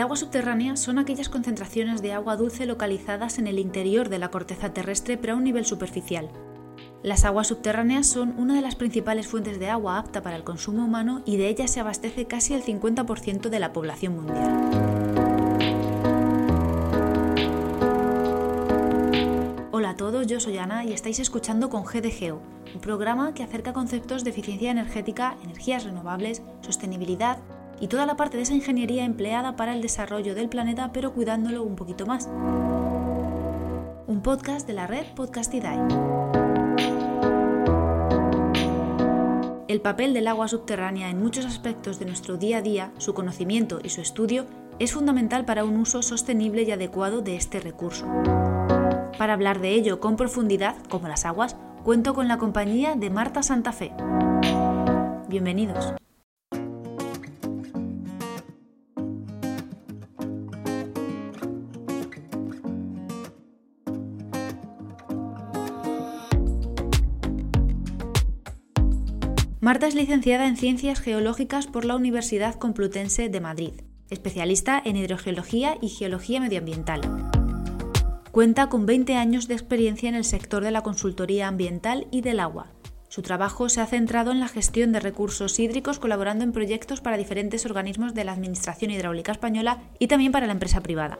agua subterránea son aquellas concentraciones de agua dulce localizadas en el interior de la corteza terrestre pero a un nivel superficial. Las aguas subterráneas son una de las principales fuentes de agua apta para el consumo humano y de ellas se abastece casi el 50% de la población mundial. Hola a todos, yo soy Ana y estáis escuchando con GDGEO, un programa que acerca conceptos de eficiencia energética, energías renovables, sostenibilidad y toda la parte de esa ingeniería empleada para el desarrollo del planeta pero cuidándolo un poquito más. Un podcast de la red Podcastidae. El papel del agua subterránea en muchos aspectos de nuestro día a día, su conocimiento y su estudio es fundamental para un uso sostenible y adecuado de este recurso. Para hablar de ello con profundidad, como las aguas, cuento con la compañía de Marta Santa Fe. Bienvenidos. Marta es licenciada en Ciencias Geológicas por la Universidad Complutense de Madrid, especialista en hidrogeología y geología medioambiental. Cuenta con 20 años de experiencia en el sector de la consultoría ambiental y del agua. Su trabajo se ha centrado en la gestión de recursos hídricos colaborando en proyectos para diferentes organismos de la Administración Hidráulica Española y también para la empresa privada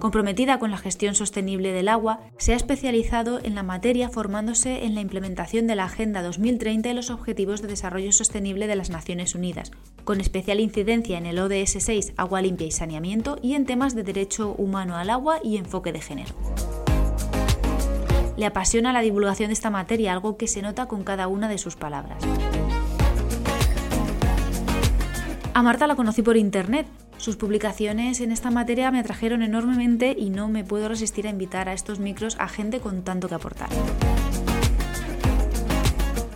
comprometida con la gestión sostenible del agua, se ha especializado en la materia formándose en la implementación de la Agenda 2030 y los Objetivos de Desarrollo Sostenible de las Naciones Unidas, con especial incidencia en el ODS 6 Agua limpia y saneamiento y en temas de derecho humano al agua y enfoque de género. Le apasiona la divulgación de esta materia, algo que se nota con cada una de sus palabras. A Marta la conocí por internet, sus publicaciones en esta materia me atrajeron enormemente y no me puedo resistir a invitar a estos micros a gente con tanto que aportar.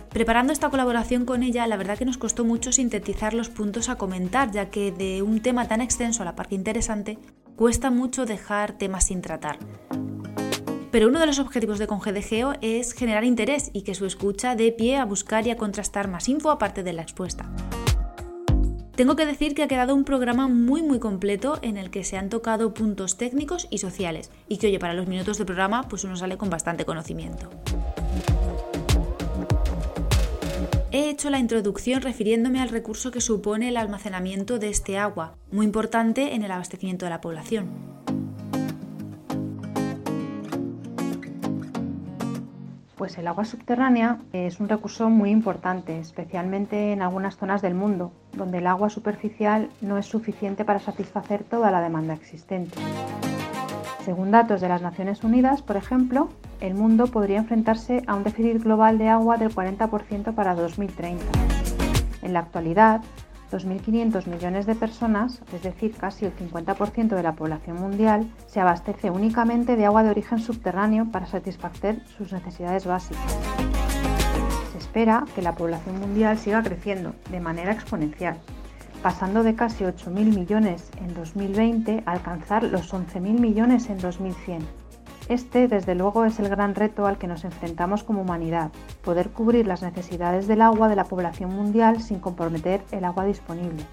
Preparando esta colaboración con ella, la verdad que nos costó mucho sintetizar los puntos a comentar, ya que de un tema tan extenso a la par que interesante, cuesta mucho dejar temas sin tratar. Pero uno de los objetivos de Congedegeo es generar interés y que su escucha dé pie a buscar y a contrastar más info aparte de la expuesta. Tengo que decir que ha quedado un programa muy muy completo en el que se han tocado puntos técnicos y sociales y que oye, para los minutos de programa pues uno sale con bastante conocimiento. He hecho la introducción refiriéndome al recurso que supone el almacenamiento de este agua, muy importante en el abastecimiento de la población. Pues el agua subterránea es un recurso muy importante, especialmente en algunas zonas del mundo, donde el agua superficial no es suficiente para satisfacer toda la demanda existente. Según datos de las Naciones Unidas, por ejemplo, el mundo podría enfrentarse a un déficit global de agua del 40% para 2030. En la actualidad, 2.500 millones de personas, es decir, casi el 50% de la población mundial, se abastece únicamente de agua de origen subterráneo para satisfacer sus necesidades básicas. Se espera que la población mundial siga creciendo de manera exponencial, pasando de casi 8.000 millones en 2020 a alcanzar los 11.000 millones en 2100 este, desde luego, es el gran reto al que nos enfrentamos como humanidad, poder cubrir las necesidades del agua de la población mundial sin comprometer el agua disponible.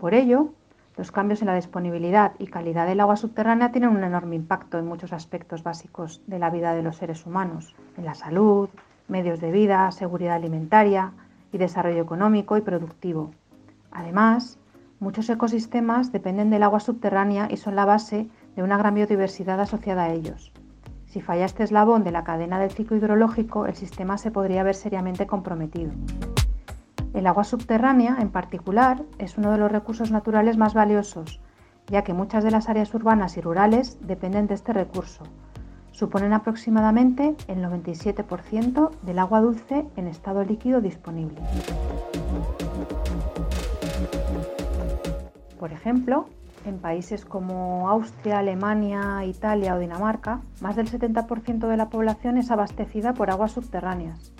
Por ello, los cambios en la disponibilidad y calidad del agua subterránea tienen un enorme impacto en muchos aspectos básicos de la vida de los seres humanos, en la salud, medios de vida, seguridad alimentaria y desarrollo económico y productivo. Además, muchos ecosistemas dependen del agua subterránea y son la base de una gran biodiversidad asociada a ellos. Si falla este eslabón de la cadena del ciclo hidrológico, el sistema se podría ver seriamente comprometido. El agua subterránea, en particular, es uno de los recursos naturales más valiosos, ya que muchas de las áreas urbanas y rurales dependen de este recurso. Suponen aproximadamente el 97% del agua dulce en estado líquido disponible. Por ejemplo, en países como Austria, Alemania, Italia o Dinamarca, más del 70% de la población es abastecida por aguas subterráneas.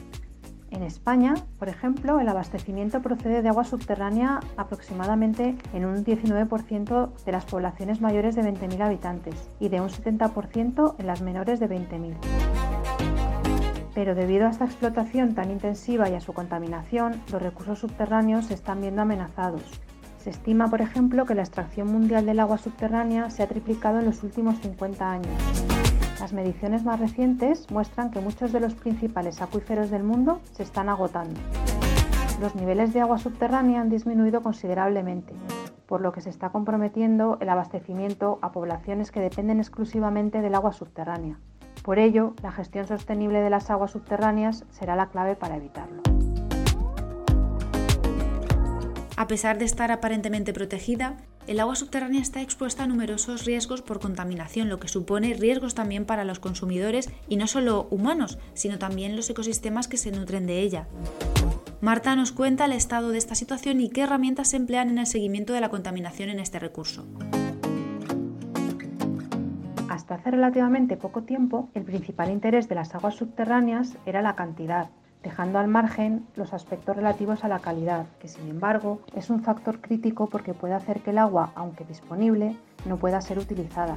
En España, por ejemplo, el abastecimiento procede de agua subterránea aproximadamente en un 19% de las poblaciones mayores de 20.000 habitantes y de un 70% en las menores de 20.000. Pero debido a esta explotación tan intensiva y a su contaminación, los recursos subterráneos se están viendo amenazados Se estima, por ejemplo, que la extracción mundial del agua subterránea se ha triplicado en los últimos 50 años. Las mediciones más recientes muestran que muchos de los principales acuíferos del mundo se están agotando. Los niveles de agua subterránea han disminuido considerablemente, por lo que se está comprometiendo el abastecimiento a poblaciones que dependen exclusivamente del agua subterránea. Por ello, la gestión sostenible de las aguas subterráneas será la clave para evitarlo. A pesar de estar aparentemente protegida, el agua subterránea está expuesta a numerosos riesgos por contaminación, lo que supone riesgos también para los consumidores y no solo humanos, sino también los ecosistemas que se nutren de ella. Marta nos cuenta el estado de esta situación y qué herramientas se emplean en el seguimiento de la contaminación en este recurso. Hasta hace relativamente poco tiempo, el principal interés de las aguas subterráneas era la cantidad, dejando al margen los aspectos relativos a la calidad, que sin embargo es un factor crítico porque puede hacer que el agua, aunque disponible, no pueda ser utilizada.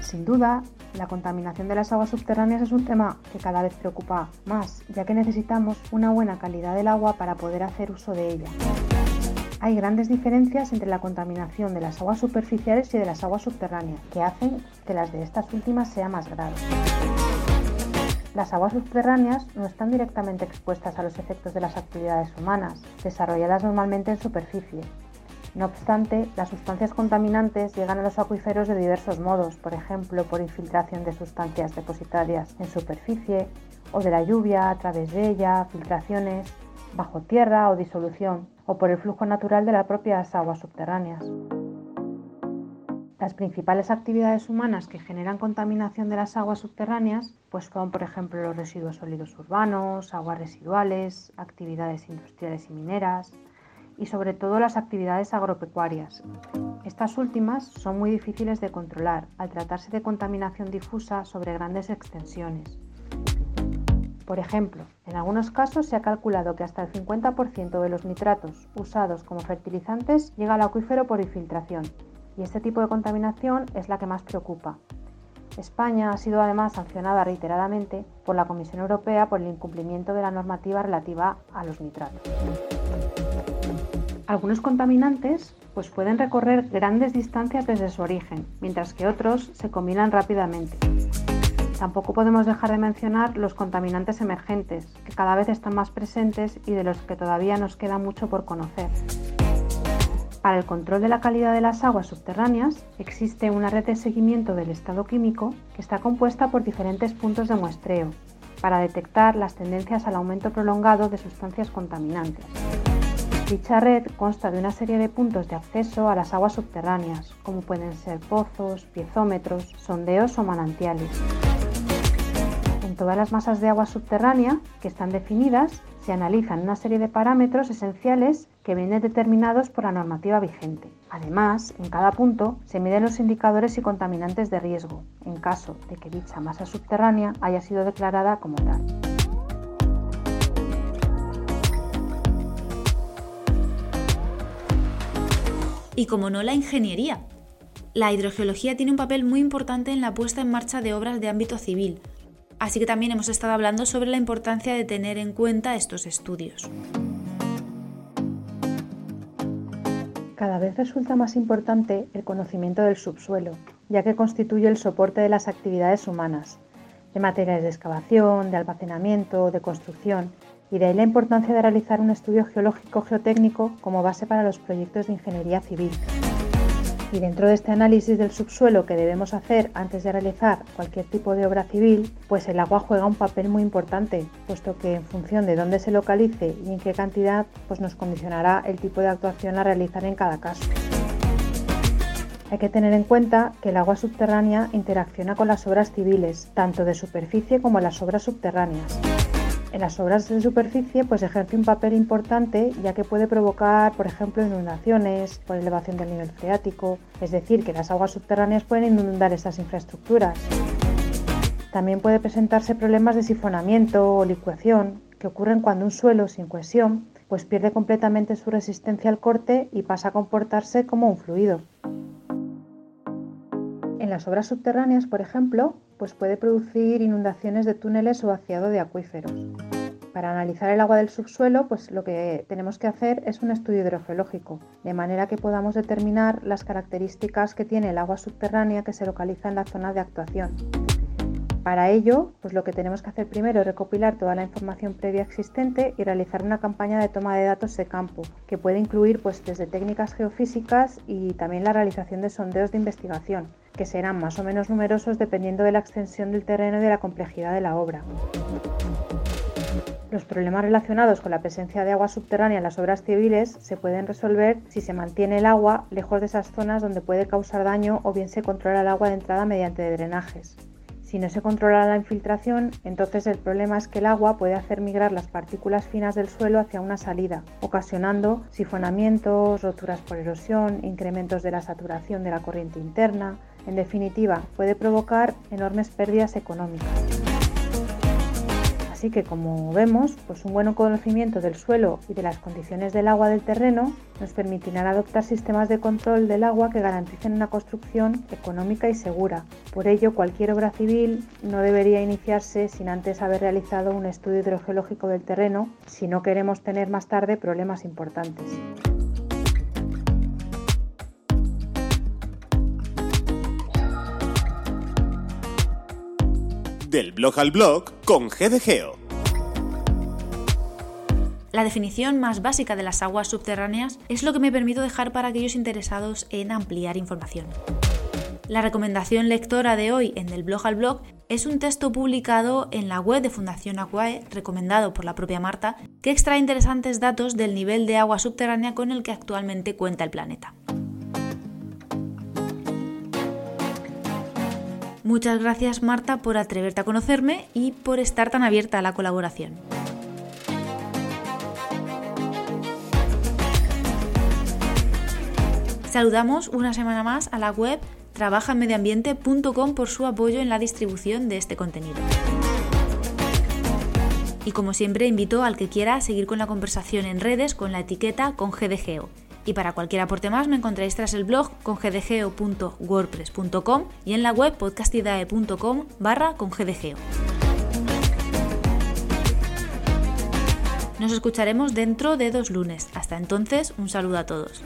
Sin duda, la contaminación de las aguas subterráneas es un tema que cada vez preocupa más, ya que necesitamos una buena calidad del agua para poder hacer uso de ella. Hay grandes diferencias entre la contaminación de las aguas superficiales y de las aguas subterráneas, que hacen que las de estas últimas sean más graves. Las aguas subterráneas no están directamente expuestas a los efectos de las actividades humanas, desarrolladas normalmente en superficie. No obstante, las sustancias contaminantes llegan a los acuíferos de diversos modos, por ejemplo, por infiltración de sustancias depositarias en superficie, o de la lluvia a través de ella, filtraciones, bajo tierra o disolución, o por el flujo natural de las propias aguas subterráneas. Las principales actividades humanas que generan contaminación de las aguas subterráneas pues son, por ejemplo, los residuos sólidos urbanos, aguas residuales, actividades industriales y mineras y sobre todo las actividades agropecuarias. Estas últimas son muy difíciles de controlar al tratarse de contaminación difusa sobre grandes extensiones. Por ejemplo, en algunos casos se ha calculado que hasta el 50% de los nitratos usados como fertilizantes llega al acuífero por infiltración y este tipo de contaminación es la que más preocupa. España ha sido además sancionada reiteradamente por la Comisión Europea por el incumplimiento de la normativa relativa a los nitratos. Algunos contaminantes pues pueden recorrer grandes distancias desde su origen, mientras que otros se combinan rápidamente. Tampoco podemos dejar de mencionar los contaminantes emergentes, que cada vez están más presentes y de los que todavía nos queda mucho por conocer. Para el control de la calidad de las aguas subterráneas existe una red de seguimiento del estado químico que está compuesta por diferentes puntos de muestreo para detectar las tendencias al aumento prolongado de sustancias contaminantes. Dicha red consta de una serie de puntos de acceso a las aguas subterráneas, como pueden ser pozos, piezómetros, sondeos o manantiales. Todas las masas de agua subterránea que están definidas se analizan una serie de parámetros esenciales que vienen determinados por la normativa vigente. Además, en cada punto se miden los indicadores y contaminantes de riesgo, en caso de que dicha masa subterránea haya sido declarada como tal. Y como no, la ingeniería. La hidrogeología tiene un papel muy importante en la puesta en marcha de obras de ámbito civil, Así que también hemos estado hablando sobre la importancia de tener en cuenta estos estudios. Cada vez resulta más importante el conocimiento del subsuelo, ya que constituye el soporte de las actividades humanas, de materiales de excavación, de almacenamiento, de construcción, y de ahí la importancia de realizar un estudio geológico geotécnico como base para los proyectos de ingeniería civil. Y dentro de este análisis del subsuelo que debemos hacer antes de realizar cualquier tipo de obra civil, pues el agua juega un papel muy importante, puesto que en función de dónde se localice y en qué cantidad, pues nos condicionará el tipo de actuación a realizar en cada caso. Hay que tener en cuenta que el agua subterránea interacciona con las obras civiles, tanto de superficie como las obras subterráneas. En las obras de superficie pues ejerce un papel importante ya que puede provocar, por ejemplo, inundaciones por elevación del nivel freático, es decir, que las aguas subterráneas pueden inundar estas infraestructuras. También puede presentarse problemas de sifonamiento o licuación que ocurren cuando un suelo sin cohesión pues pierde completamente su resistencia al corte y pasa a comportarse como un fluido. En las obras subterráneas, por ejemplo, pues puede producir inundaciones de túneles o vaciado de acuíferos. Para analizar el agua del subsuelo, pues lo que tenemos que hacer es un estudio hidrogeológico, de manera que podamos determinar las características que tiene el agua subterránea que se localiza en la zona de actuación. Para ello, pues lo que tenemos que hacer primero es recopilar toda la información previa existente y realizar una campaña de toma de datos de campo, que puede incluir pues, desde técnicas geofísicas y también la realización de sondeos de investigación, que serán más o menos numerosos dependiendo de la extensión del terreno y de la complejidad de la obra. Los problemas relacionados con la presencia de agua subterránea en las obras civiles se pueden resolver si se mantiene el agua lejos de esas zonas donde puede causar daño o bien se controla el agua de entrada mediante drenajes. Si no se controla la infiltración, entonces el problema es que el agua puede hacer migrar las partículas finas del suelo hacia una salida, ocasionando sifonamientos, roturas por erosión, incrementos de la saturación de la corriente interna. En definitiva, puede provocar enormes pérdidas económicas. Así que como vemos, pues un buen conocimiento del suelo y de las condiciones del agua del terreno nos permitirá adoptar sistemas de control del agua que garanticen una construcción económica y segura. Por ello, cualquier obra civil no debería iniciarse sin antes haber realizado un estudio hidrogeológico del terreno si no queremos tener más tarde problemas importantes. Del blog al blog con GDGeo. La definición más básica de las aguas subterráneas es lo que me permito dejar para aquellos interesados en ampliar información. La recomendación lectora de hoy en Del blog al blog es un texto publicado en la web de Fundación Aquae, recomendado por la propia Marta, que extrae interesantes datos del nivel de agua subterránea con el que actualmente cuenta el planeta. Muchas gracias Marta por atreverte a conocerme y por estar tan abierta a la colaboración. Saludamos una semana más a la web trabajanmedioambiente.com por su apoyo en la distribución de este contenido. Y como siempre invito al que quiera a seguir con la conversación en redes con la etiqueta con GDGeo y para cualquier aporte más me encontráis tras el blog con gdgeo.wordpress.com y en la web podcastidae.com barra con gdgeo. Nos escucharemos dentro de dos lunes. Hasta entonces, un saludo a todos.